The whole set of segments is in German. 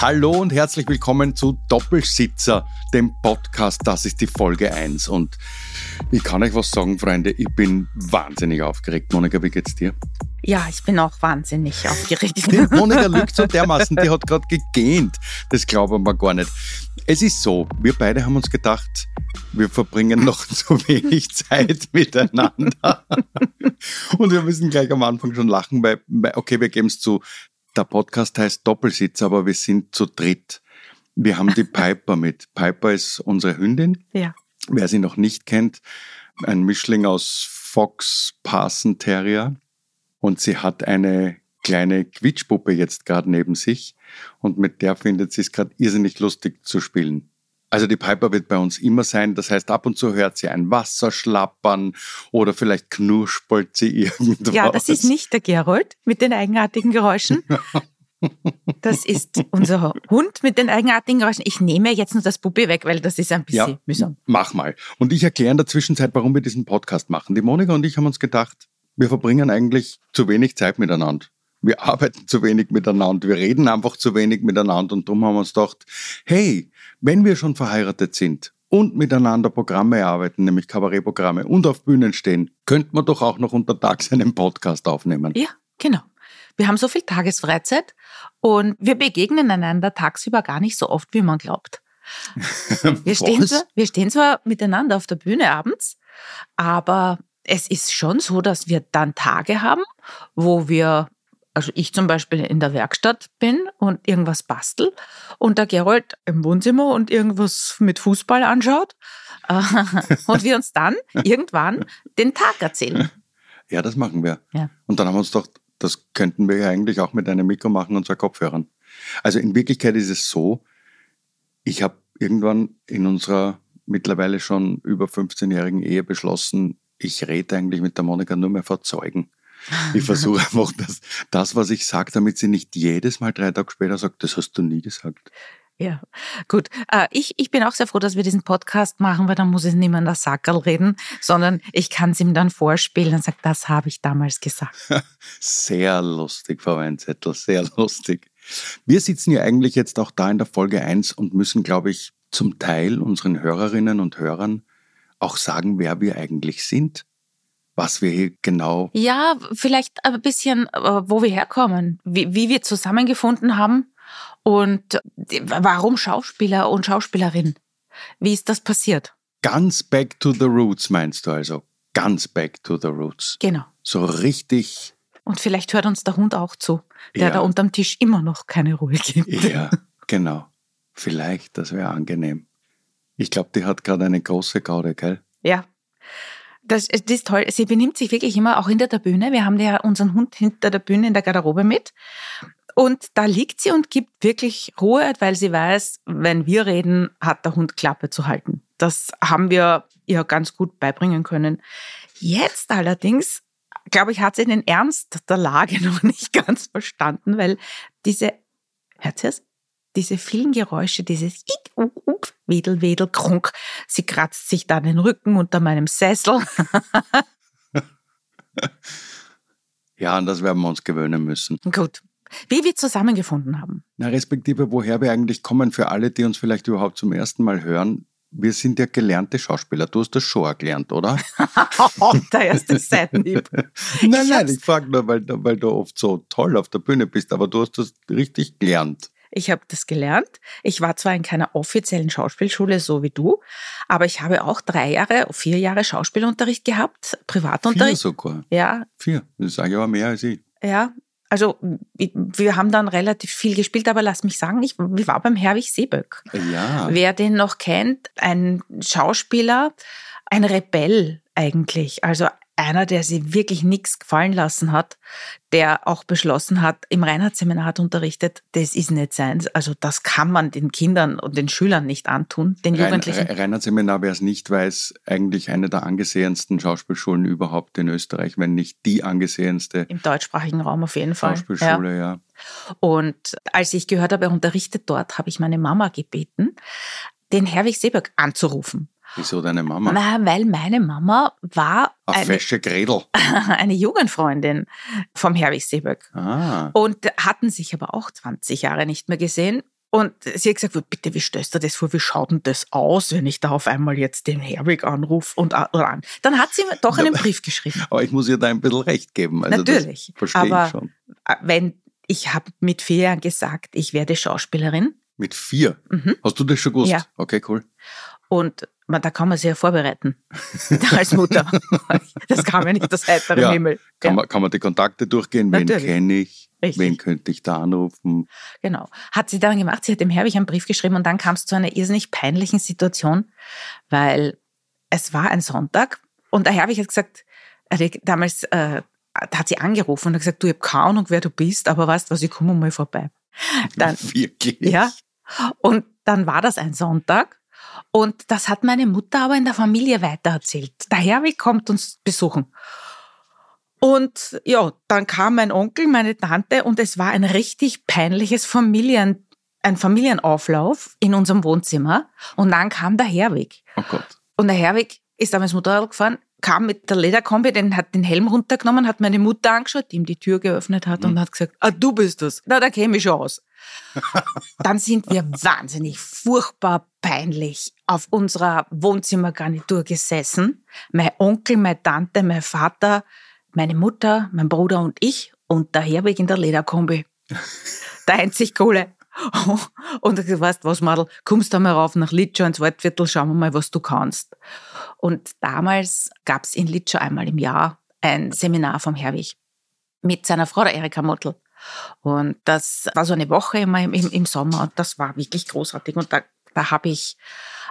Hallo und herzlich willkommen zu Doppelsitzer, dem Podcast. Das ist die Folge 1. Und ich kann euch was sagen, Freunde, ich bin wahnsinnig aufgeregt. Monika, wie geht's dir? Ja, ich bin auch wahnsinnig aufgeregt. Die Monika lügt so dermaßen, die hat gerade gegähnt. Das glauben wir gar nicht. Es ist so, wir beide haben uns gedacht, wir verbringen noch zu wenig Zeit miteinander. Und wir müssen gleich am Anfang schon lachen, weil, okay, wir geben es zu, der Podcast heißt Doppelsitz, aber wir sind zu dritt. Wir haben die Piper mit. Piper ist unsere Hündin. Ja. Wer sie noch nicht kennt, ein Mischling aus Fox Parson Terrier. Und sie hat eine kleine Quietschpuppe jetzt gerade neben sich. Und mit der findet sie es gerade irrsinnig lustig zu spielen. Also die Piper wird bei uns immer sein. Das heißt, ab und zu hört sie ein Wasser schlappern oder vielleicht knuspelt sie irgendwas. Ja, das ist nicht der Gerold mit den eigenartigen Geräuschen. Das ist unser Hund mit den eigenartigen Geräuschen. Ich nehme jetzt nur das Puppe weg, weil das ist ein bisschen ja, mühsam. Mach mal. Und ich erkläre in der Zwischenzeit, warum wir diesen Podcast machen. Die Monika und ich haben uns gedacht, wir verbringen eigentlich zu wenig Zeit miteinander wir arbeiten zu wenig miteinander, wir reden einfach zu wenig miteinander und darum haben wir uns gedacht, hey, wenn wir schon verheiratet sind und miteinander Programme erarbeiten, nämlich Kabarettprogramme und auf Bühnen stehen, könnte man doch auch noch untertags einen Podcast aufnehmen. Ja, genau. Wir haben so viel Tagesfreizeit und wir begegnen einander tagsüber gar nicht so oft, wie man glaubt. Wir stehen, zwar, wir stehen zwar miteinander auf der Bühne abends, aber es ist schon so, dass wir dann Tage haben, wo wir also ich zum Beispiel in der Werkstatt bin und irgendwas bastel und der Gerold im Wohnzimmer und irgendwas mit Fußball anschaut und wir uns dann irgendwann den Tag erzählen. Ja, das machen wir. Ja. Und dann haben wir uns doch, das könnten wir ja eigentlich auch mit einem Mikro machen und zwei Kopfhörern. Also in Wirklichkeit ist es so, ich habe irgendwann in unserer mittlerweile schon über 15-jährigen Ehe beschlossen, ich rede eigentlich mit der Monika nur mehr vor Zeugen. Ich versuche einfach das, das, was ich sage, damit sie nicht jedes Mal drei Tage später sagt, das hast du nie gesagt. Ja, gut. Äh, ich, ich bin auch sehr froh, dass wir diesen Podcast machen, weil dann muss es nicht mehr in der Sackerl reden, sondern ich kann es ihm dann vorspielen und sagt, das habe ich damals gesagt. Sehr lustig, Frau Weinzettel, sehr lustig. Wir sitzen ja eigentlich jetzt auch da in der Folge 1 und müssen, glaube ich, zum Teil unseren Hörerinnen und Hörern auch sagen, wer wir eigentlich sind was wir hier genau. Ja, vielleicht ein bisschen, äh, wo wir herkommen, wie, wie wir zusammengefunden haben und warum Schauspieler und Schauspielerin. Wie ist das passiert? Ganz back to the roots meinst du also? Ganz back to the roots. Genau. So richtig. Und vielleicht hört uns der Hund auch zu, der ja. da unterm Tisch immer noch keine Ruhe gibt. Ja, genau. Vielleicht, das wäre angenehm. Ich glaube, die hat gerade eine große Gaude, gell? Ja, das, das ist toll. Sie benimmt sich wirklich immer auch hinter der Bühne. Wir haben ja unseren Hund hinter der Bühne in der Garderobe mit. Und da liegt sie und gibt wirklich Ruhe, weil sie weiß, wenn wir reden, hat der Hund Klappe zu halten. Das haben wir ihr ganz gut beibringen können. Jetzt allerdings, glaube ich, hat sie den Ernst der Lage noch nicht ganz verstanden, weil diese, hört sie es? Diese vielen Geräusche, dieses Wedel, Wedel, Krunk. Sie kratzt sich dann den Rücken unter meinem Sessel. ja, an das werden wir uns gewöhnen müssen. Gut. Wie wir zusammengefunden haben. Na, respektive, woher wir eigentlich kommen, für alle, die uns vielleicht überhaupt zum ersten Mal hören. Wir sind ja gelernte Schauspieler. Du hast das schon erklärt, oder? der erste Seitenhieb. nein, nein, ich frage nur, weil, weil du oft so toll auf der Bühne bist, aber du hast das richtig gelernt. Ich habe das gelernt. Ich war zwar in keiner offiziellen Schauspielschule, so wie du, aber ich habe auch drei Jahre, vier Jahre Schauspielunterricht gehabt, Privatunterricht. Vier sogar? Ja. Vier, das sage ich aber mehr als ich. Ja, also wir haben dann relativ viel gespielt, aber lass mich sagen, ich, war beim Herwig Seeböck. Ja. Wer den noch kennt, ein Schauspieler, ein Rebell eigentlich. Also einer, der sich wirklich nichts gefallen lassen hat, der auch beschlossen hat, im Reinhardt-Seminar hat unterrichtet, das ist nicht sein. Also das kann man den Kindern und den Schülern nicht antun, den Rein, Jugendlichen. Reinhardt-Seminar wäre es nicht, weil es eigentlich eine der angesehensten Schauspielschulen überhaupt in Österreich, wenn nicht die angesehenste. Im deutschsprachigen Raum auf jeden Fall. Schauspielschule, ja. ja. Und als ich gehört habe, er unterrichtet dort, habe ich meine Mama gebeten, den Herwig Seeberg anzurufen. Wieso deine Mama? Na, weil meine Mama war eine, fesche Gredel. eine Jugendfreundin vom Herwig Seeböck. Ah. Und hatten sich aber auch 20 Jahre nicht mehr gesehen. Und sie hat gesagt, bitte, wie stellst du das vor? Wie schaut denn das aus, wenn ich da auf einmal jetzt den Herwig anrufe und an? Dann hat sie mir doch einen Brief geschrieben. Aber ich muss ihr da ein bisschen recht geben. Also Natürlich. aber wenn ich habe mit vier Jahren gesagt, ich werde Schauspielerin. Mit vier? Mhm. Hast du das schon gewusst? Ja. Okay, cool. Und da kann man sich ja vorbereiten als Mutter. Das kam ja nicht aus heiterem ja, Himmel. Kann, ja. man, kann man die Kontakte durchgehen? Wen kenne ich? Richtig. Wen könnte ich da anrufen? Genau. Hat sie dann gemacht. Sie hat dem Herbig einen Brief geschrieben und dann kam es zu einer irrsinnig peinlichen Situation, weil es war ein Sonntag und der Herbig hat gesagt, damals äh, hat sie angerufen und hat gesagt, du, ich habe keine Ahnung, wer du bist, aber weißt was, ich komme mal vorbei. Dann, Wirklich? Ja. Und dann war das ein Sonntag und das hat meine Mutter aber in der Familie weitererzählt. Der Herwig kommt uns besuchen. Und ja, dann kam mein Onkel, meine Tante und es war ein richtig peinliches Familien, ein Familienauflauf in unserem Wohnzimmer. Und dann kam der Herwig. Oh Gott. Und der Herwig ist damals Motorrad gefahren, kam mit der Lederkombi, den hat den Helm runtergenommen, hat meine Mutter angeschaut, die ihm die Tür geöffnet hat mhm. und hat gesagt, ah, du bist das. Na, da käme ich schon aus. Dann sind wir wahnsinnig furchtbar peinlich auf unserer Wohnzimmergarnitur gesessen. Mein Onkel, meine Tante, mein Vater, meine Mutter, mein Bruder und ich und der Herweg in der Lederkombi. Der einzig Kohle. Und ich weißt was, Madel, kommst du mal rauf nach Litschow ins Waldviertel, schauen wir mal, was du kannst. Und damals gab es in Litschow einmal im Jahr ein Seminar vom Herwig mit seiner Frau, der Erika Mottl. Und das war so eine Woche immer im, im, Sommer und das war wirklich großartig. Und da, da habe ich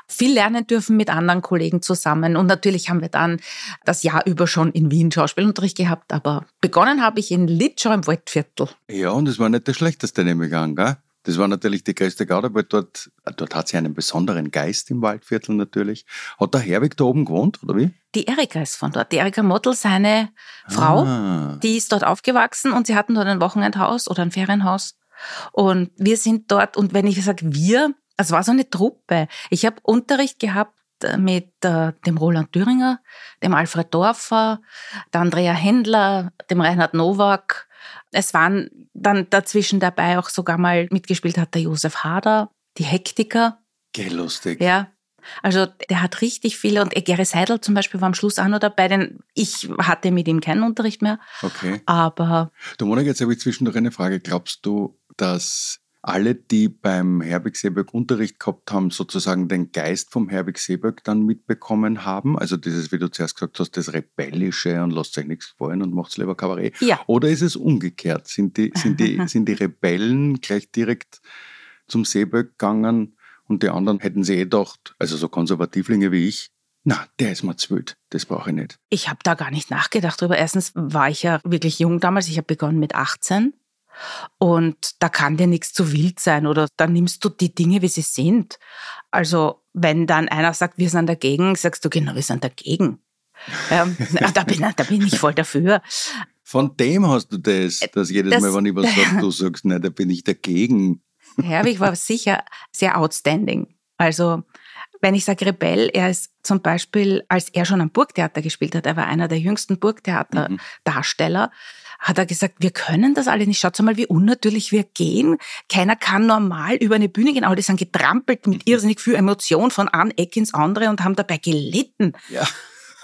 viel lernen dürfen mit anderen Kollegen zusammen. Und natürlich haben wir dann das Jahr über schon in Wien Schauspielunterricht gehabt, aber begonnen habe ich in Litschow im Waldviertel. Ja, und das war nicht das Schlechteste, nehme ich an, gell? Das war natürlich die größte Garde, weil dort, dort hat sie einen besonderen Geist im Waldviertel natürlich. Hat der Herwig da oben gewohnt, oder wie? Die Erika ist von dort. Die Erika Mottl, seine Frau, ah. die ist dort aufgewachsen und sie hatten dort ein Wochenendhaus oder ein Ferienhaus. Und wir sind dort, und wenn ich sage wir, es war so eine Truppe. Ich habe Unterricht gehabt mit äh, dem Roland Thüringer, dem Alfred Dorfer, der Andrea Händler, dem Reinhard Nowak, es waren dann dazwischen dabei auch sogar mal mitgespielt hat der Josef Hader, die Hektiker. Geh lustig. Ja. Also der hat richtig viele und Gary Seidel zum Beispiel war am Schluss auch noch dabei, denn ich hatte mit ihm keinen Unterricht mehr. Okay. Aber. Du Monika, jetzt habe ich zwischendurch eine Frage. Glaubst du, dass alle, die beim Herbig Seeböck Unterricht gehabt haben, sozusagen den Geist vom Herbig Seeböck dann mitbekommen haben? Also dieses, wie du zuerst gesagt hast, das Rebellische und lasst euch nichts gefallen und macht's lieber Kabarett. Ja. Oder ist es umgekehrt? Sind die, sind die, sind die Rebellen gleich direkt zum Seeböck gegangen und die anderen hätten sie eh gedacht, also so Konservativlinge wie ich, na, der ist mal zu wild. Das brauche ich nicht. Ich habe da gar nicht nachgedacht drüber. Erstens war ich ja wirklich jung damals. Ich habe begonnen mit 18 und da kann dir nichts zu wild sein oder dann nimmst du die Dinge, wie sie sind. Also wenn dann einer sagt, wir sind dagegen, sagst du, genau, wir sind dagegen. ähm, da, bin, da bin ich voll dafür. Von dem hast du das, äh, dass jedes das, Mal, wenn ich was sage, du sagst, nein, da bin ich dagegen. Herwig war sicher sehr outstanding. Also wenn ich sage Rebell, er ist zum Beispiel, als er schon am Burgtheater gespielt hat, er war einer der jüngsten Burgtheaterdarsteller, mhm hat er gesagt, wir können das alle nicht. Schaut mal, wie unnatürlich wir gehen. Keiner kann normal über eine Bühne gehen. Alle sind getrampelt mit irrsinnig viel Emotion von einem Eck ins andere und haben dabei gelitten. Ja.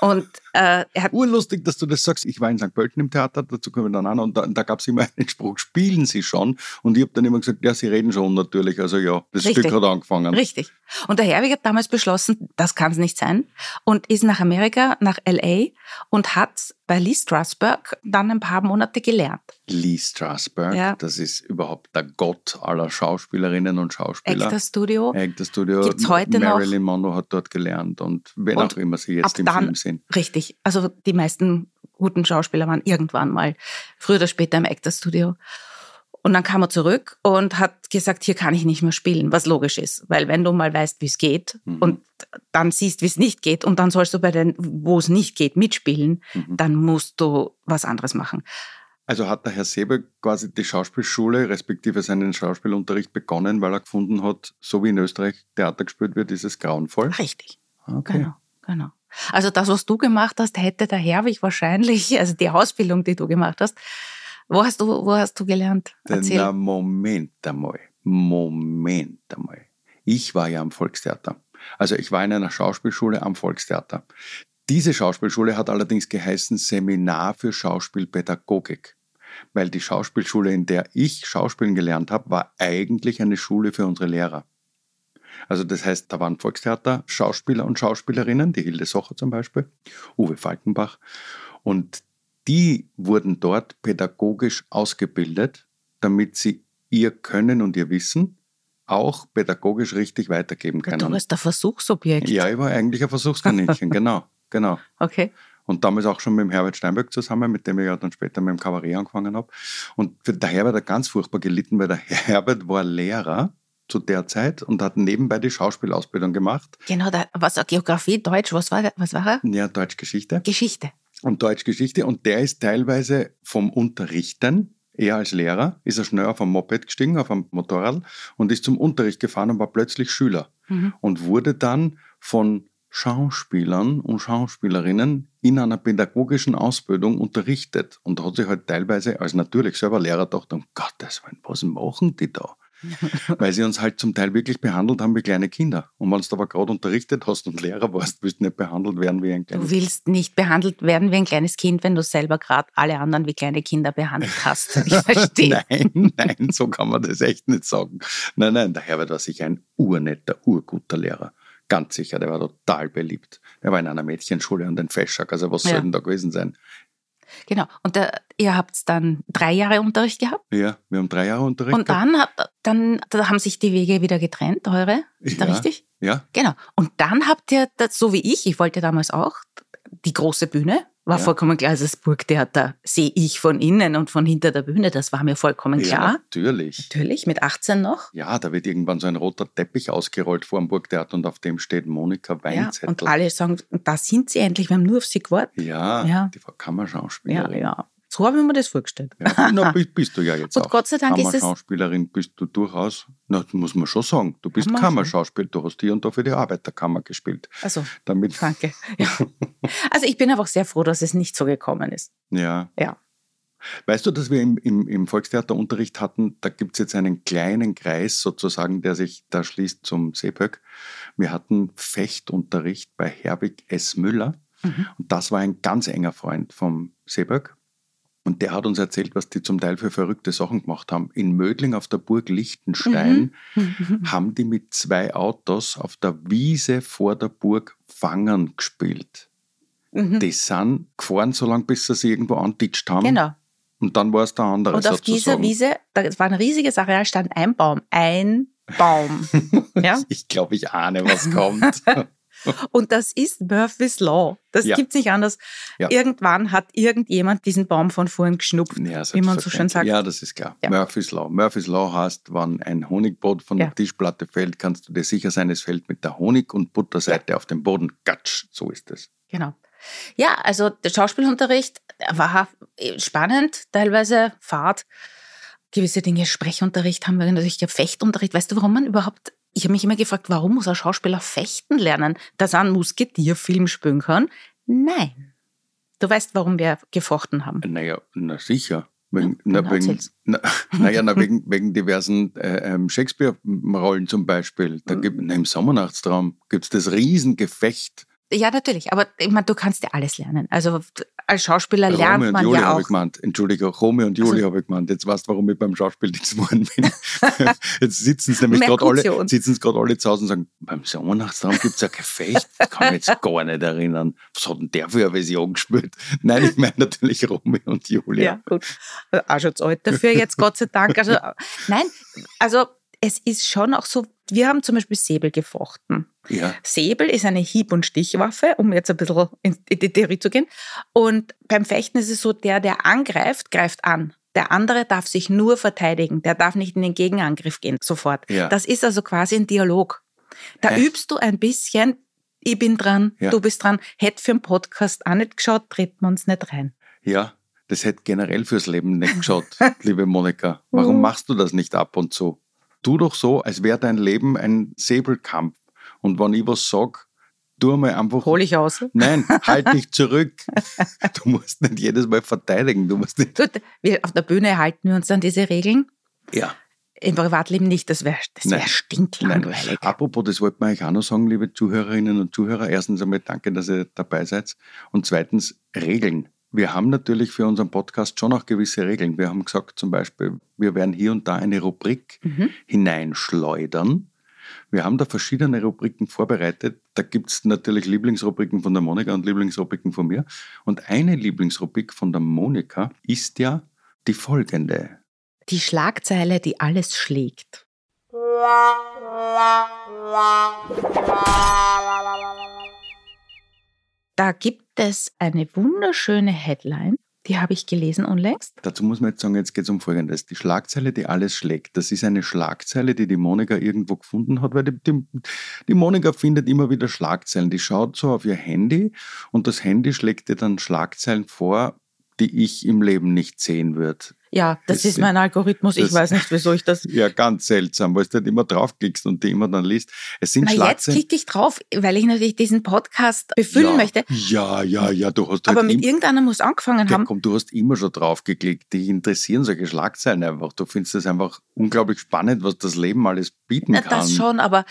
Und äh, er hat Urlustig, dass du das sagst. Ich war in St. Pölten im Theater, dazu kommen wir dann an, und da, da gab es immer einen Spruch, spielen Sie schon? Und ich habe dann immer gesagt, ja, Sie reden schon natürlich. Also ja, das Richtig. Stück hat angefangen. Richtig. Und der Herwig hat damals beschlossen, das kann es nicht sein, und ist nach Amerika, nach L.A. und hat bei Lee Strasberg dann ein paar Monate gelernt. Lee Strasberg, ja. das ist überhaupt der Gott aller Schauspielerinnen und Schauspieler. Actor Studio. Actor Studio. Gibt's heute Marilyn noch. Monroe hat dort gelernt und wen und auch immer sie jetzt im dann, Film sind. Richtig. Also die meisten guten Schauspieler waren irgendwann mal, früher oder später im Actor Studio. Und dann kam er zurück und hat gesagt, hier kann ich nicht mehr spielen, was logisch ist. Weil wenn du mal weißt, wie es geht mhm. und dann siehst, wie es nicht geht und dann sollst du bei den, wo es nicht geht, mitspielen, mhm. dann musst du was anderes machen. Also hat der Herr Sebe quasi die Schauspielschule respektive seinen Schauspielunterricht begonnen, weil er gefunden hat, so wie in Österreich Theater gespielt wird, ist es grauenvoll? Richtig. Okay. Genau, genau. Also das, was du gemacht hast, hätte der Herwig wahrscheinlich, also die Ausbildung, die du gemacht hast, wo hast du, wo hast du gelernt? Erzähl. Na, Moment einmal. Moment einmal. Ich war ja am Volkstheater. Also ich war in einer Schauspielschule am Volkstheater. Diese Schauspielschule hat allerdings geheißen Seminar für Schauspielpädagogik, weil die Schauspielschule, in der ich Schauspielen gelernt habe, war eigentlich eine Schule für unsere Lehrer. Also das heißt, da waren Volkstheater Schauspieler und Schauspielerinnen, die Hilde Socher zum Beispiel, Uwe Falkenbach, und die wurden dort pädagogisch ausgebildet, damit sie ihr Können und ihr Wissen auch pädagogisch richtig weitergeben können. Du warst der Versuchsobjekt. Ja, ich war eigentlich ein Versuchskaninchen, genau, genau. Okay. Und damals auch schon mit dem Herbert Steinberg zusammen, mit dem ich ja dann später mit dem Kabarett angefangen habe. Und der Herbert hat ganz furchtbar gelitten, weil der Herbert war Lehrer zu der Zeit und hat nebenbei die Schauspielausbildung gemacht. Genau, da, was Geografie, Deutsch, was war, was war er? Ja, Deutschgeschichte. Geschichte und Deutschgeschichte und der ist teilweise vom Unterrichten, er als Lehrer, ist er schnell auf ein Moped gestiegen, auf ein Motorrad und ist zum Unterricht gefahren und war plötzlich Schüler mhm. und wurde dann von Schauspielern und Schauspielerinnen in einer pädagogischen Ausbildung unterrichtet und hat sich halt teilweise als natürlich selber Lehrer gedacht, um Gottes Willen, was machen die da? weil sie uns halt zum Teil wirklich behandelt haben wie kleine Kinder. Und wenn du aber gerade unterrichtet hast und Lehrer warst, willst du nicht behandelt werden wie ein kleines Kind. Du willst nicht behandelt werden wie ein kleines Kind, wenn du selber gerade alle anderen wie kleine Kinder behandelt hast. Ich verstehe. nein, nein, so kann man das echt nicht sagen. Nein, nein, der Herbert war sicher ein urnetter, urguter Lehrer. Ganz sicher, der war total beliebt. Er war in einer Mädchenschule und ein Fescher, also was ja. soll denn da gewesen sein? Genau. Und der, ihr habt dann drei Jahre Unterricht gehabt? Ja, wir haben drei Jahre Unterricht Und dann, hat, dann da haben sich die Wege wieder getrennt, eure? Ist ja, da richtig? Ja. Genau. Und dann habt ihr, das, so wie ich, ich wollte damals auch, die große Bühne, war ja. vollkommen klar, also das Burgtheater sehe ich von innen und von hinter der Bühne, das war mir vollkommen klar. Ja, natürlich. Natürlich, mit 18 noch. Ja, da wird irgendwann so ein roter Teppich ausgerollt vor dem Burgtheater und auf dem steht Monika Weinzettel. Ja, und alle sagen, da sind sie endlich, wir haben nur auf sie gewartet. Ja, ja. die Frau Kammerschauspielerin. Ja, ja. So habe ich mir das vorgestellt. Ja, na, bist, bist, du ja jetzt Und auch. Gott sei Dank ist es. Kammerschauspielerin bist du durchaus. Na, muss man schon sagen. Du bist Kammerschauspielerin. Du hast hier und da für die Arbeiterkammer gespielt. Also, Damit danke. Ja. Also ich bin einfach sehr froh, dass es nicht so gekommen ist. Ja. Ja. Weißt du, dass wir im, im, im Volkstheaterunterricht hatten, da gibt es jetzt einen kleinen Kreis sozusagen, der sich da schließt zum Seepöck. Wir hatten Fechtunterricht bei Herbig S. Müller. Mhm. Und das war ein ganz enger Freund vom Seeböck. Und der hat uns erzählt, was die zum Teil für verrückte Sachen gemacht haben. In Mödling auf der Burg Liechtenstein mhm. haben die mit zwei Autos auf der Wiese vor der Burg Fangen gespielt. Mhm. Die sind gefahren, so lange, bis sie sich irgendwo antitscht haben. Genau. Und dann war es der andere. Und auf sozusagen. dieser Wiese, das war ein riesiges Areal, stand ein Baum. Ein Baum. ja? Ich glaube, ich ahne, was kommt. Und das ist Murphy's Law. Das ja. gibt es nicht anders. Ja. Irgendwann hat irgendjemand diesen Baum von vorn geschnupft, ja, wie man so schön sagt. Ja, das ist klar. Murphy's Law. Murphy's Law heißt, wenn ein Honigbrot von der Tischplatte fällt, kannst du dir sicher sein, es fällt mit der Honig- und Butterseite auf den Boden. Gatsch, so ist es. Genau. Ja, also der Schauspielunterricht war spannend, teilweise Fahrt. Gewisse Dinge, Sprechunterricht haben wir natürlich, Fechtunterricht. Weißt du, warum man überhaupt ich habe mich immer gefragt, warum muss ein Schauspieler fechten lernen, dass er einen Musketierfilm spielen kann? Nein. Du weißt, warum wir gefochten haben. Naja, na sicher. Wegen, ja, na, wegen, na, naja, na, wegen, wegen diversen äh, ähm, Shakespeare-Rollen zum Beispiel. Da gibt, na, Im Sommernachtstraum gibt es das Riesengefecht ja, natürlich. Aber ich meine, du kannst ja alles lernen. Also als Schauspieler Romeo lernt man Julia ja auch. Ich gemeint. Entschuldigung, Romeo und Julia also, habe ich gemeint. Jetzt weißt du, warum ich beim Schauspiel nichts geworden bin. Jetzt sitzen sie nämlich gerade alle, sitzen gerade alle zu Hause und sagen, beim Sommernachtsraum gibt es ja Gefecht. Ich kann mich jetzt gar nicht erinnern. Was hat denn der für eine Version gespielt? Nein, ich meine natürlich Romeo und Julia. Ja, gut. Also, auch schon zu alt dafür jetzt, Gott sei Dank. Also, nein, also es ist schon auch so, wir haben zum Beispiel Säbel gefochten. Ja. Säbel ist eine Hieb- und Stichwaffe, um jetzt ein bisschen in die Theorie zu gehen. Und beim Fechten ist es so, der, der angreift, greift an. Der andere darf sich nur verteidigen. Der darf nicht in den Gegenangriff gehen sofort. Ja. Das ist also quasi ein Dialog. Da Hä? übst du ein bisschen, ich bin dran, Ja. du bist dran. Hätte für einen Podcast auch nicht geschaut, treten wir uns nicht rein. Ja, das hätte generell fürs Leben nicht geschaut, liebe Monika. Warum Mhm. machst du das nicht ab und zu? Tu doch so, als wäre dein Leben ein Säbelkampf. Und wenn ich was sag, tu mal einfach. Hol ich aus. Nein, halt dich zurück. Du musst nicht jedes Mal verteidigen. Du musst nicht. Gut, wir, auf der Bühne halten wir uns an diese Regeln. Ja. Im Privatleben nicht, das wäre das wär stinklangweilig. Apropos, das wollte man euch auch noch sagen, liebe Zuhörerinnen und Zuhörer. Erstens einmal danke, dass ihr dabei seid. Und zweitens Regeln. Wir haben natürlich für unseren Podcast schon auch gewisse Regeln. Wir haben gesagt, zum Beispiel, wir werden hier und da eine Rubrik Mhm. hineinschleudern. Wir haben da verschiedene Rubriken vorbereitet. Da gibt es natürlich Lieblingsrubriken von der Monika und Lieblingsrubriken von mir. Und eine Lieblingsrubrik von der Monika ist ja die folgende. Die Schlagzeile, die alles schlägt. Da gibt es eine wunderschöne Headline, die habe ich gelesen unlängst. Dazu muss man jetzt sagen, jetzt geht es um Folgendes. Die Schlagzeile, die alles schlägt, das ist eine Schlagzeile, die die Monika irgendwo gefunden hat, weil die, die, die Monika findet immer wieder Schlagzeilen. Die schaut so auf ihr Handy und das Handy schlägt ihr dann Schlagzeilen vor, die ich im Leben nicht sehen würde. Ja, das, Das ist mein Algorithmus. Ich das- weiß nicht, wieso ich das. Ja, ganz seltsam, weil du nicht immer draufklickst und die immer dann liest. Es sind Na, jetzt klicke ich drauf, weil ich natürlich diesen Podcast befüllen ja, möchte. Ja, ja, ja, du hast Aber halt mit im- irgendeiner muss angefangen haben. komm, du hast immer schon drauf geklickt. Dich interessieren solche Schlagzeilen einfach. Du findest es einfach unglaublich spannend, was das Leben alles bieten Na, kann. das schon, aber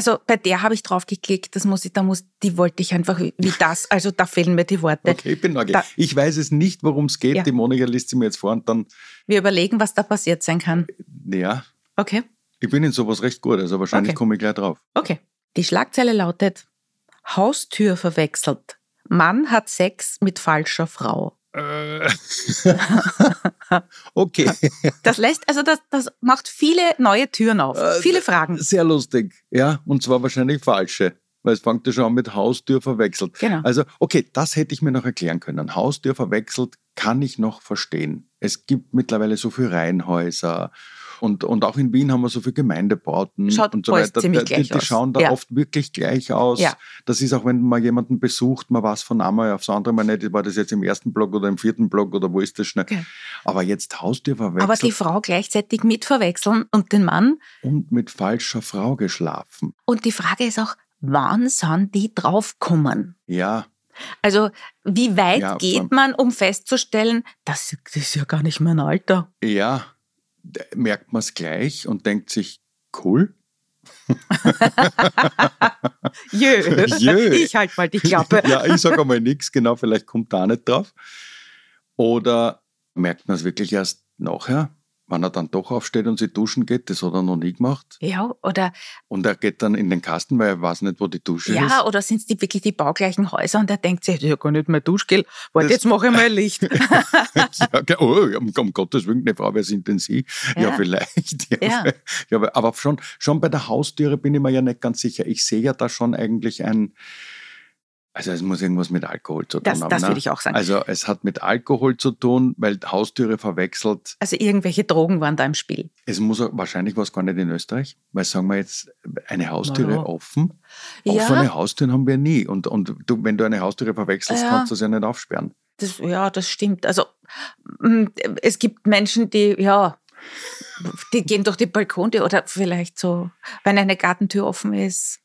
also bei der habe ich drauf geklickt. Das muss ich, da muss, die wollte ich einfach wie wie das. Also da fehlen mir die Worte. Okay, ich bin neugierig. Ich weiß es nicht, worum es geht. Ja. Die Monika liest sie mir jetzt vor und dann, Wir überlegen, was da passiert sein kann. ja, Okay, ich bin in sowas recht gut, also wahrscheinlich Okay. komme ich gleich drauf. okay. Die Schlagzeile lautet: Haustür verwechselt. Mann hat Sex mit falscher Frau. Äh. okay, Das lässt, also das, das macht viele neue Türen auf. Äh, Viele Fragen. sehr lustig. Ja, und zwar wahrscheinlich falsche. Weil es fängt ja schon an mit Haustür verwechselt. Genau. Also, okay, das hätte ich mir noch erklären können. Haustür verwechselt kann ich noch verstehen. Es gibt mittlerweile so viele Reihenhäuser und, und auch in Wien haben wir so viele Gemeindebauten Schaut und so weiter. ziemlich die, gleich die aus. schauen da Ja. oft wirklich gleich aus. Ja. Das ist auch, wenn man jemanden besucht, man weiß von einmal aufs andere Mal nicht, war das jetzt im ersten Block oder im vierten Block oder wo ist das schnell. Okay. Aber jetzt Haustür verwechselt Aber die Frau gleichzeitig mit verwechseln und den Mann. und mit falscher Frau geschlafen. Und die Frage ist auch, wann sind die draufgekommen? Ja, Also, wie weit Ja, geht man, um festzustellen, das, das ist ja gar nicht mein Alter? Ja, merkt man es gleich und denkt sich, cool. Jö, Jö. ich halt mal die Klappe. ja, ich sage einmal nichts, genau, vielleicht kommt da nicht drauf. Oder merkt man es wirklich erst nachher, wenn er dann doch aufsteht und sich duschen geht, das hat er noch nie gemacht. Ja, oder, Und er geht dann in den Kasten, weil er weiß nicht, wo die Dusche ja, ist. oder sind es die, wirklich die baugleichen Häuser und er denkt sich, das ist ja gar nicht mein Duschgel. Warte, Das- jetzt mache ich mal Licht. ja, oh, um, um Gottes Willen, eine Frau, wer sind denn Sie? Ja, Ja. vielleicht. Ja, Ja. ja, aber- aber schon, schon bei der Haustüre bin ich mir ja nicht ganz sicher. Ich sehe ja da schon eigentlich ein, also es muss irgendwas mit Alkohol zu tun Das, haben. das ne? würde ich auch sagen. Also es hat mit Alkohol zu tun, weil Haustüre verwechselt. Also irgendwelche Drogen waren da im Spiel. Es muss wahrscheinlich was gar nicht in Österreich, weil sagen wir jetzt eine Haustüre ja. offen. Ja. Offene Haustüren haben wir nie. Und, und du, wenn du eine Haustüre verwechselst, Ja. kannst du sie ja nicht aufsperren. Das, ja, das stimmt. Also mm, es gibt Menschen, die, ja, die gehen durch die Balkontür oder vielleicht so, wenn eine Gartentür offen ist.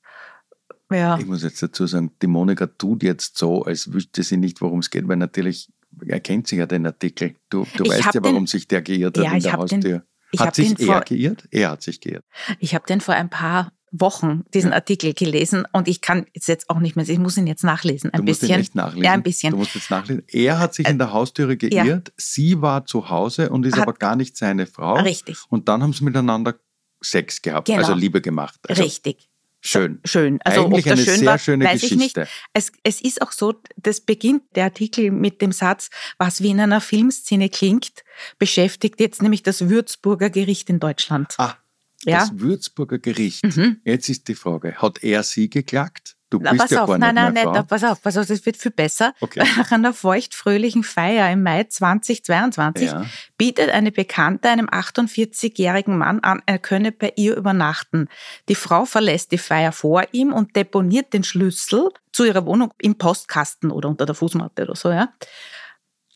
Ja, Ich muss jetzt dazu sagen, die Monika tut jetzt so, als wüsste sie nicht, worum es geht, weil natürlich erkennt sie ja den Artikel. Du, du weißt ja, warum den- sich der geirrt hat Ja, in der den- Haustür. ich hat sich den er vor- geirrt? Er hat sich geirrt. ich habe den vor ein paar Wochen, diesen Ja. Artikel gelesen und ich kann es jetzt auch nicht mehr, ich muss ihn jetzt nachlesen, ein du musst bisschen. ihn echt nachlesen. Ja, ein bisschen. Äh, Du musst jetzt nachlesen. Er hat sich in der Haustüre geirrt, sie war zu Hause und ist Hat- aber gar nicht seine Frau. Richtig, Und dann haben sie miteinander Sex gehabt, Genau. also Liebe gemacht. Also richtig. Schön. Schön. Also Eigentlich ob das eine schön sehr war, schöne weiß ich nicht. Geschichte. Es, es ist auch so, das beginnt der Artikel mit dem Satz, was wie in einer Filmszene klingt, beschäftigt jetzt nämlich das Würzburger Gericht in Deutschland. Ah, Ja. Das Würzburger Gericht. Mhm. Jetzt ist die Frage, hat er sie geklagt? Du Na, bist pass ja auf, nein, nicht nein, nicht, Frau. pass auf, pass auf, das wird viel besser. Okay. Nach einer feuchtfröhlichen Feier im Mai 2022 Ja. bietet eine Bekannte einem 48-jährigen Mann an, er könne bei ihr übernachten. Die Frau verlässt die Feier vor ihm und deponiert den Schlüssel zu ihrer Wohnung im Postkasten oder unter der Fußmatte oder so, ja.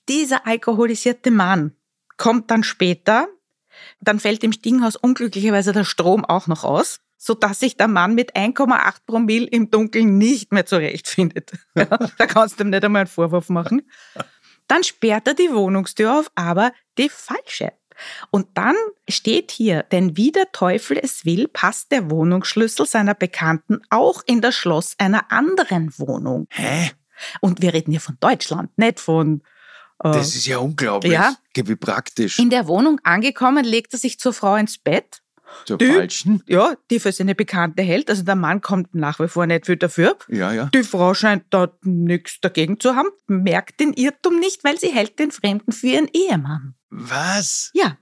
Dieser alkoholisierte Mann kommt dann später, dann fällt im Stiegenhaus unglücklicherweise der Strom auch noch aus, sodass sich der Mann mit 1,8 Promille im Dunkeln nicht mehr zurechtfindet. Ja, da kannst du ihm nicht einmal einen Vorwurf machen. Dann sperrt er die Wohnungstür auf, aber die falsche. Und dann steht hier, denn wie der Teufel es will, passt der Wohnungsschlüssel seiner Bekannten auch in das Schloss einer anderen Wohnung. Hä? Und wir reden hier von Deutschland, nicht von. Äh, Das ist ja unglaublich. Ja. Wie praktisch. in der Wohnung angekommen, legt er sich zur Frau ins Bett. Zur die- falschen? Ja, die für seine Bekannte hält. Also der Mann kommt nach wie vor nicht viel dafür. Ja, ja. Die Frau scheint da nichts dagegen zu haben, merkt den Irrtum nicht, weil sie hält den Fremden für ihren Ehemann. Was? Ja.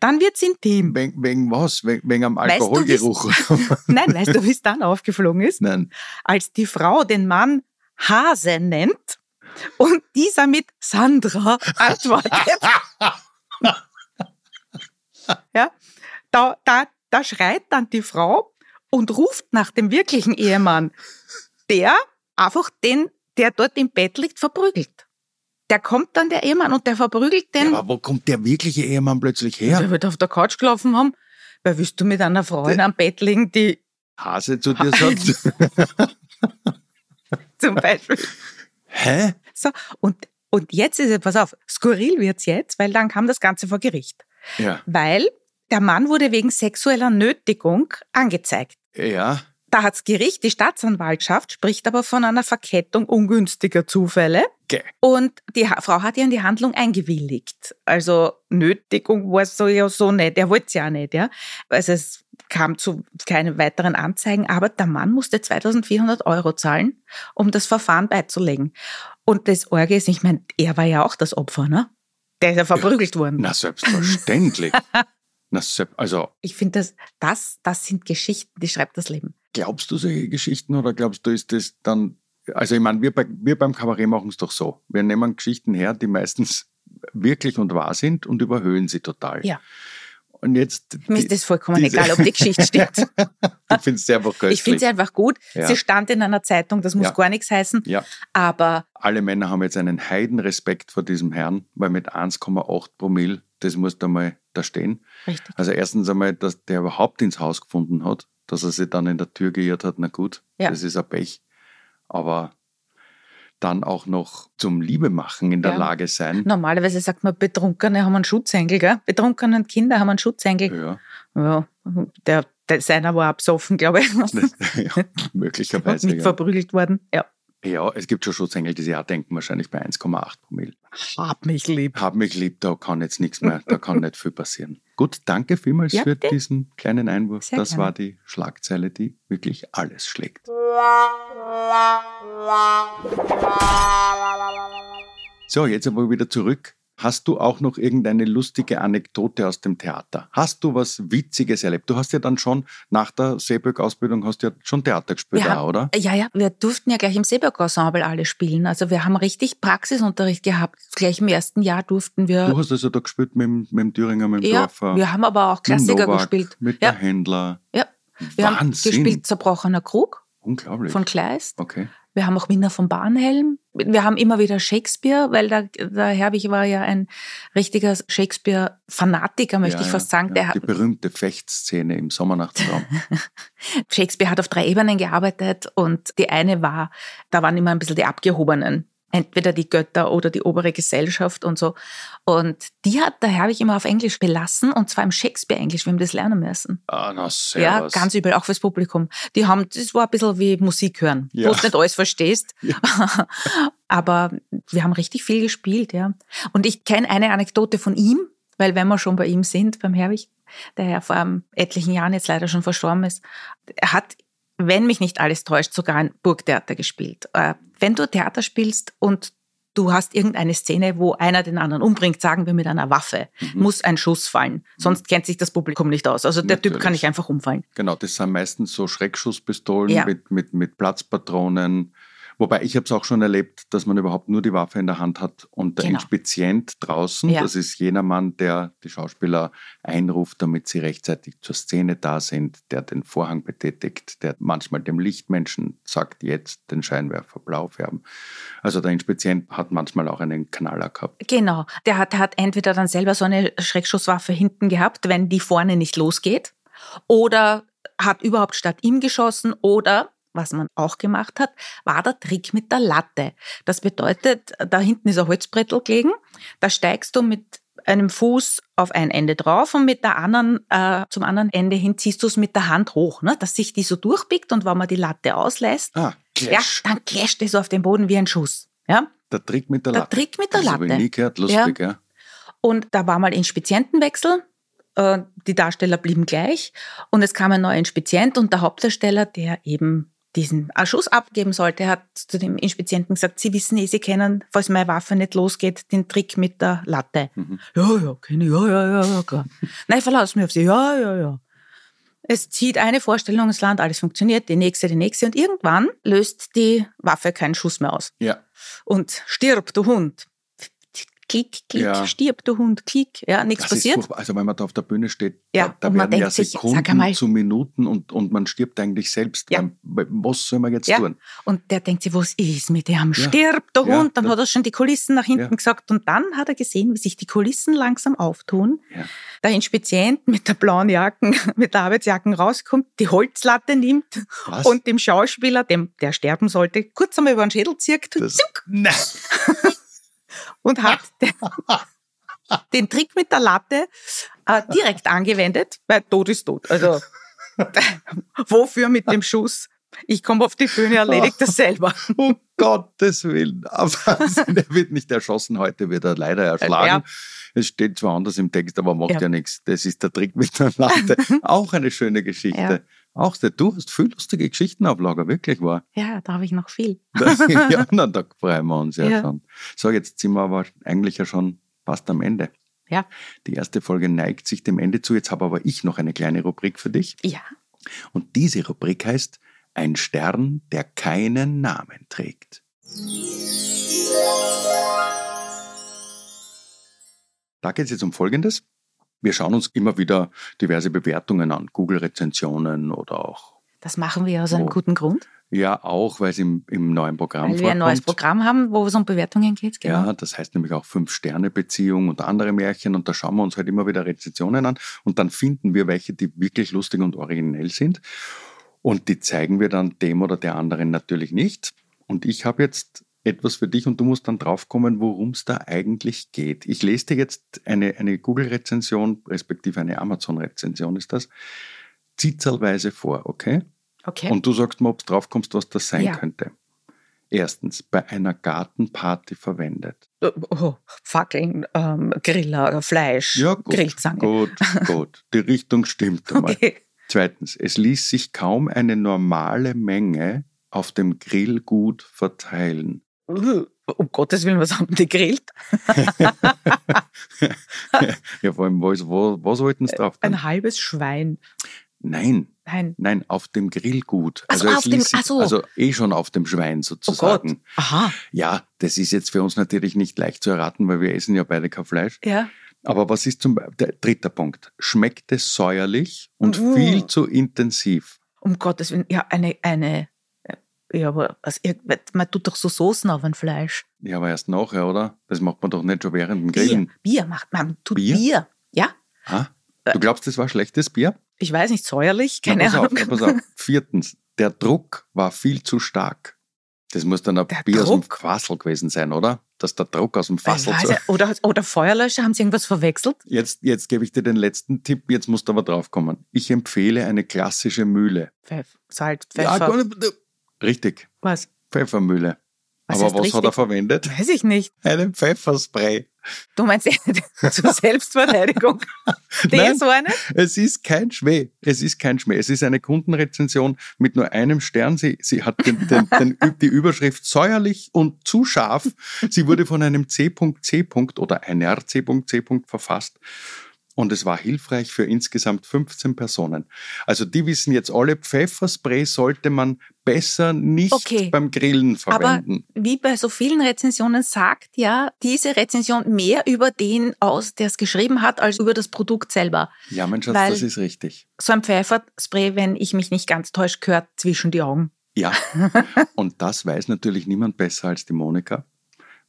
Dann wird's intim. Wegen, wegen was? Wegen, wegen am Weißt du, Alkoholgeruch? Nein, weißt du, wie es dann aufgeflogen ist? Nein. Als die Frau den Mann Hase nennt und dieser mit Sandra antwortet. ja, da, da, da schreit dann die Frau und ruft nach dem wirklichen Ehemann, der einfach den, der dort im Bett liegt, verprügelt. Der kommt dann, der Ehemann, und der verprügelt den. Ja, aber wo kommt der wirkliche Ehemann plötzlich her? Der wird auf der Couch gelaufen haben. Weil willst du mit einer Frau in einem Bett liegen, die Hase zu dir sagt. zum Beispiel Hä? so. Und, und jetzt ist es, pass auf, skurril wird's jetzt, weil dann kam das Ganze vor Gericht. Ja. Weil der Mann wurde wegen sexueller Nötigung angezeigt. Ja. Da hat's Gericht, die Staatsanwaltschaft spricht aber von einer Verkettung ungünstiger Zufälle. Geh. Und die Frau hat ja in die Handlung eingewilligt. Also Nötigung war so ja so nicht. Er wollte es ja nicht, ja. Also es kam zu keinen weiteren Anzeigen, aber der Mann musste 2400 Euro zahlen, um das Verfahren beizulegen. Und das Orge ist, ich meine, er war ja auch das Opfer, ne? Der ist ja verprügelt worden. Na, selbstverständlich. Na, also, Ich finde, das, das, das sind Geschichten, die schreibt das Leben. glaubst du solche Geschichten oder glaubst du, ist das dann. Also, ich meine, wir, bei, wir beim Kabarett machen es doch so. Wir nehmen Geschichten her, die meistens wirklich und wahr sind und überhöhen sie total. Ja. Und jetzt. Mir ist das vollkommen diese- egal, ob die Geschichte stimmt. Du findest sie einfach köstlich. Ich finde sie einfach gut. Ja. Sie stand in einer Zeitung, das muss Ja. gar nichts heißen. Ja. Aber alle Männer haben jetzt einen Heidenrespekt vor diesem Herrn, weil mit 1,8 Promille, das muss da mal da stehen. richtig. Also erstens einmal, dass der überhaupt ins Haus gefunden hat, dass er sich dann in der Tür geirrt hat, na gut, Ja. das ist ein Pech. Aber dann auch noch zum Liebemachen in der Ja. Lage sein. Normalerweise sagt man, Betrunkene haben einen Schutzengel, gell? Betrunkene und Kinder haben einen Schutzengel. Ja, Ja, der, der seiner war absoffen, glaube ich. das, ja Und möglicherweise. nicht Ja. verprügelt worden. Ja. Ja, es gibt schon Schutzengel, die sich auch denken, wahrscheinlich bei 1,8 Promille. Hab mich lieb. Hab mich lieb, da kann jetzt nichts mehr, da kann nicht viel passieren. Gut, danke vielmals Ja, für bitte. diesen kleinen Einwurf. Sehr das gerne. war die Schlagzeile, die wirklich alles schlägt. So, jetzt aber wieder zurück. Hast du auch noch irgendeine lustige Anekdote aus dem Theater? Hast du was Witziges erlebt? Du hast ja dann schon nach der Seeböck-Ausbildung hast du ja schon Theater gespielt, haben- oder? Ja, ja, wir durften ja gleich im Seeberg-Ensemble alle spielen. Also wir haben richtig Praxisunterricht gehabt. Gleich im ersten Jahr durften wir. Du hast also da gespielt mit, dem- mit dem Thüringer, mit dem ja, Dorfer, wir haben aber auch mit Klassiker Novak, gespielt. mit Ja. der Händler. Ja, wir haben Wahnsinn. gespielt Zerbrochener Krug Unglaublich. von Kleist. okay. Wir haben auch Wiener von Barnhelm. Wir haben immer wieder Shakespeare, weil der, der Herbig war ja ein richtiger Shakespeare-Fanatiker, möchte Ja, ich fast sagen. ja. Der Die hat, berühmte Fechtszene im Sommernachtsraum. Shakespeare hat auf drei Ebenen gearbeitet und die eine war, da waren immer ein bisschen die Abgehobenen. Entweder die Götter oder die obere Gesellschaft und so. Und die hat der Herbig immer auf Englisch belassen und zwar im Shakespeare-Englisch. Wir haben das lernen müssen. ah, na, Ja, servus. ganz übel, auch fürs Publikum. Die haben, das war ein bisschen wie Musik hören, Ja. wo du nicht alles verstehst. Ja. Aber wir haben richtig viel gespielt, ja. Und ich kenne eine Anekdote von ihm, weil wenn wir schon bei ihm sind, beim Herbig, der ja vor ähm, etlichen Jahren jetzt leider schon verstorben ist, er hat, wenn mich nicht alles täuscht, sogar ein Burgtheater gespielt. Wenn du Theater spielst und du hast irgendeine Szene, wo einer den anderen umbringt, sagen wir mit einer Waffe, mhm. muss ein Schuss fallen. Sonst mhm. kennt sich das Publikum nicht aus. Also der Natürlich. Typ kann nicht einfach umfallen. Genau, das sind meistens so Schreckschusspistolen ja. mit, mit, mit Platzpatronen, Wobei ich habe es auch schon erlebt, dass man überhaupt nur die Waffe in der Hand hat und der genau. Inspizient draußen, ja. das ist jener Mann, der die Schauspieler einruft, damit sie rechtzeitig zur Szene da sind, der den Vorhang betätigt, der manchmal dem Lichtmenschen sagt, jetzt den Scheinwerfer blau färben. Also der Inspizient hat manchmal auch einen Knaller gehabt. Genau, der hat, hat entweder dann selber so eine Schreckschusswaffe hinten gehabt, wenn die vorne nicht losgeht, oder hat überhaupt statt ihm geschossen oder was man auch gemacht hat, war der Trick mit der Latte. Das bedeutet, da hinten ist ein Holzbrettel gelegen, da steigst du mit einem Fuß auf ein Ende drauf und mit der anderen, äh, zum anderen Ende hin ziehst du es mit der Hand hoch, ne? dass sich die so durchbiegt und wenn man die Latte auslässt, ah, ja, dann clasht es auf den Boden wie ein Schuss. Ja? Der Trick mit der, der Latte. Der Trick mit der das Latte. Das habe ich nie gehört, lustig, ja. ja. Und da war mal Inspizientenwechsel äh, die Darsteller blieben gleich und es kam ein neuer Inspizient und der Hauptdarsteller, der eben diesen Schuss abgeben sollte, hat zu dem Inspizienten gesagt, Sie wissen eh, Sie kennen, falls meine Waffe nicht losgeht, den Trick mit der Latte. Mhm. Ja, ja, kenne ich, ja, ja, ja, ja, klar. Nein, verlass mich auf Sie, ja, ja, ja. Es zieht eine Vorstellung ins Land, alles funktioniert, die nächste, die nächste und irgendwann löst die Waffe keinen Schuss mehr aus. Ja. Und stirbt, du Hund klick, klick, ja. stirb, du Hund, klick, ja, nichts passiert. also wenn man da auf der Bühne steht, ja, da, da werden ja Sekunden sich, zu Minuten und, und man stirbt eigentlich selbst. Ja. Was soll man jetzt ja. tun? Und der denkt sich, was ist mit dem? Stirb, der Hund. Dann hat er schon die Kulissen nach hinten gesagt und dann hat er gesehen, wie sich die Kulissen langsam auftun. Der Inspizient mit der blauen Jacken, mit der Arbeitsjacken rauskommt, die Holzlatte nimmt was? und dem Schauspieler, dem, der sterben sollte, kurz einmal über den Schädel zirkt. Das, nein. und hat den, den Trick mit der Latte äh, direkt angewendet, weil tot ist tot. Also wofür mit dem Schuss? Ich komme auf die Bühne, erledigt das selber. Um Gottes Willen. Aber er wird nicht erschossen, heute wird er leider erschlagen. Ja. Es steht zwar anders im Text, aber macht ja, ja nichts. Das ist der Trick mit der Latte. Auch eine schöne Geschichte. Ja. Auch du hast viel lustige Geschichten auf Lager, wirklich wahr. Ja, da habe ich noch viel. ja, na, da freuen wir uns ja, ja, schon. So, jetzt sind wir aber eigentlich ja schon fast am Ende. Ja. Die erste Folge neigt sich dem Ende zu. Jetzt habe aber ich noch eine kleine Rubrik für dich. Ja. Und diese Rubrik heißt Ein Stern, der keinen Namen trägt. Da geht es jetzt um Folgendes. Wir schauen uns immer wieder diverse Bewertungen an, Google-Rezensionen oder auch. Das machen wir aus einem wo, guten Grund. Ja, auch, weil es im, im neuen Programm Weil wir ein neues Programm haben, wo es um Bewertungen geht. Genau. Ja, das heißt nämlich auch Fünf-Sterne-Beziehung und andere Märchen und da schauen wir uns halt immer wieder Rezensionen an und dann finden wir welche, die wirklich lustig und originell sind und die zeigen wir dann dem oder der anderen natürlich nicht. Und ich habe jetzt etwas für dich und du musst dann draufkommen, worum es da eigentlich geht. Ich lese dir jetzt eine, eine Google-Rezension, respektive eine Amazon-Rezension ist das, zitzelweise vor, okay? Okay. Und du sagst mir, ob du draufkommst, was das sein ja. könnte. Erstens, bei einer Gartenparty verwendet. Oh, oh Fackeln, ähm, Griller, Fleisch, ja, gut, Grillzange. Gut, gut. Die Richtung stimmt einmal. Okay. Zweitens, es ließ sich kaum eine normale Menge auf dem Grill gut verteilen um Gottes Willen, was haben die gegrillt? ja, vor allem, was, was, wollten sie drauf? Ein halbes Schwein. Nein. Nein. Nein, auf dem Grillgut. Also, also, dem, sich, so. also eh schon auf dem Schwein sozusagen. Oh Gott. Aha. Ja, das ist jetzt für uns natürlich nicht leicht zu erraten, weil wir essen ja beide kein Fleisch. Ja. Aber was ist zum der dritter Punkt? Schmeckt es säuerlich und uh. viel zu intensiv? Um Gottes Willen, ja, eine, eine ja, aber also, man tut doch so Soßen auf ein Fleisch. Ja, aber erst nachher, oder? Das macht man doch nicht schon während dem Grillen. Bier, Bier macht man. Tut Bier? Bier. Ja. Ah, du glaubst, das war schlechtes Bier? Ich weiß nicht, säuerlich, keine Na, pass Ahnung. Auf, pass auf. Viertens, der Druck war viel zu stark. Das muss dann ein der Bier Druck? aus dem Quassel gewesen sein, oder? Dass der Druck aus dem Fassel zu... Oder, oder Feuerlöscher, haben Sie irgendwas verwechselt? Jetzt, jetzt gebe ich dir den letzten Tipp, jetzt musst du aber drauf kommen. Ich empfehle eine klassische Mühle. Pfeff, Salz, Pfeffer. Ja, Richtig. Was? Pfeffermühle. Was Aber was richtig? hat er verwendet? Weiß ich nicht. Einen Pfefferspray. Du meinst zur Selbstverteidigung? Das war nicht? Es ist kein Schmäh. Es ist kein Schmäh. Es ist eine Kundenrezension mit nur einem Stern. Sie, sie hat den, den, den, die Überschrift säuerlich und zu scharf. Sie wurde von einem C.C. oder einer C.C. verfasst und es war hilfreich für insgesamt 15 Personen. Also die wissen jetzt alle, Pfefferspray sollte man besser nicht okay. beim Grillen verwenden. Aber wie bei so vielen Rezensionen sagt ja diese Rezension mehr über den aus, der es geschrieben hat, als über das Produkt selber. Ja, mein Schatz, Weil das ist richtig. So ein Pfefferspray, wenn ich mich nicht ganz täusche, gehört zwischen die Augen. Ja, und das weiß natürlich niemand besser als die Monika,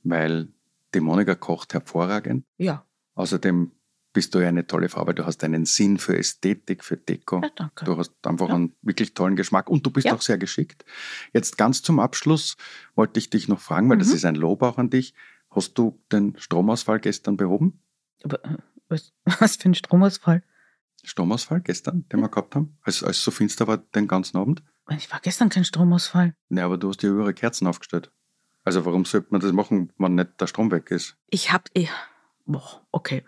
weil die Monika kocht hervorragend. Ja. Außerdem bist du ja eine tolle Frau, weil du hast einen Sinn für Ästhetik, für Deko. Ja, danke. Du hast einfach ja. einen wirklich tollen Geschmack und du bist ja. auch sehr geschickt. Jetzt ganz zum Abschluss wollte ich dich noch fragen, weil mhm. das ist ein Lob auch an dich. Hast du den Stromausfall gestern behoben? Äh, was, was für ein Stromausfall? Stromausfall gestern, den wir gehabt haben, als, als so finster war den ganzen Abend? Ich war gestern kein Stromausfall. Nee, aber du hast ja überall Kerzen aufgestellt. Also warum sollte man das machen, wenn nicht der Strom weg ist? Ich habe... Ich boah, okay.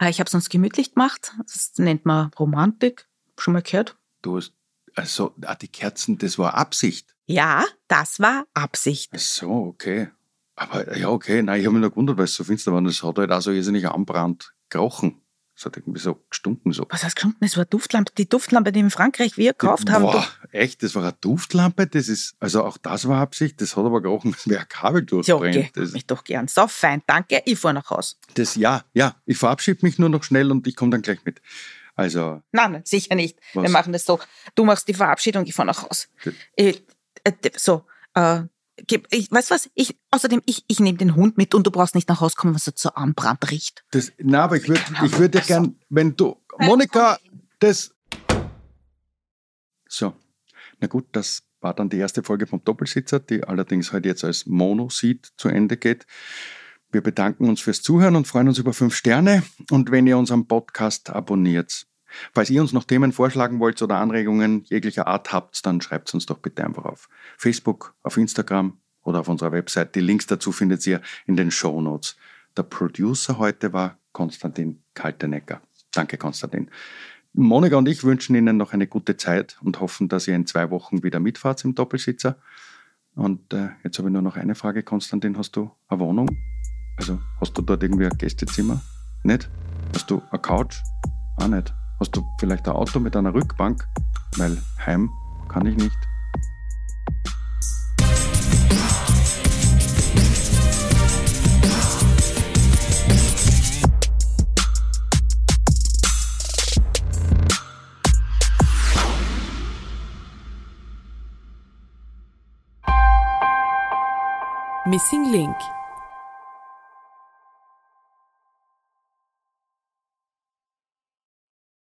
Äh, ich habe es uns gemütlich gemacht. Das nennt man Romantik. Schon mal gehört? Du hast, also ah, die Kerzen, das war Absicht. Ja, das war Absicht. Ach so, okay. Aber ja, okay, nein, ich habe mich noch gewundert, weil es so finster war. Das hat halt auch so irrsinnig anbrannt gerochen. Es hat irgendwie so gestunken. So. Was heißt gestunken? Es war Duftlampe, die Duftlampe, die in Frankreich wir gekauft haben. Boah, echt? Das war eine Duftlampe? Das ist, also auch das war Absicht. Das hat aber gerochen, als wäre ein Kabel durchbrennt. Ja, okay. Das mich doch gern. So, fein. Danke. Ich fahre nach Haus. Das, ja, ja. Ich verabschiede mich nur noch schnell und ich komme dann gleich mit. Also. Nein, nein sicher nicht. Was? Wir machen das so. Du machst die Verabschiedung, ich fahre nach Haus. Ich, äh, so, äh, ich, weißt du was? Ich, außerdem, ich, ich nehme den Hund mit und du brauchst nicht nach Hause kommen, was er zu Armbrand riecht. Das, na, aber ich würde ich würd dir gern, wenn du, Monika, das. So. Na gut, das war dann die erste Folge vom Doppelsitzer, die allerdings heute jetzt als Mono-Seed zu Ende geht. Wir bedanken uns fürs Zuhören und freuen uns über fünf Sterne. Und wenn ihr unseren Podcast abonniert, Falls ihr uns noch Themen vorschlagen wollt oder Anregungen jeglicher Art habt, dann schreibt uns doch bitte einfach auf Facebook, auf Instagram oder auf unserer Website. Die Links dazu findet ihr in den Show Notes. Der Producer heute war Konstantin Kaltenecker. Danke, Konstantin. Monika und ich wünschen Ihnen noch eine gute Zeit und hoffen, dass ihr in zwei Wochen wieder mitfahrt im Doppelsitzer. Und äh, jetzt habe ich nur noch eine Frage, Konstantin. Hast du eine Wohnung? Also hast du dort irgendwie ein Gästezimmer? Nicht? Hast du eine Couch? Auch nicht. Hast du vielleicht ein Auto mit einer Rückbank? Weil heim kann ich nicht. Missing Link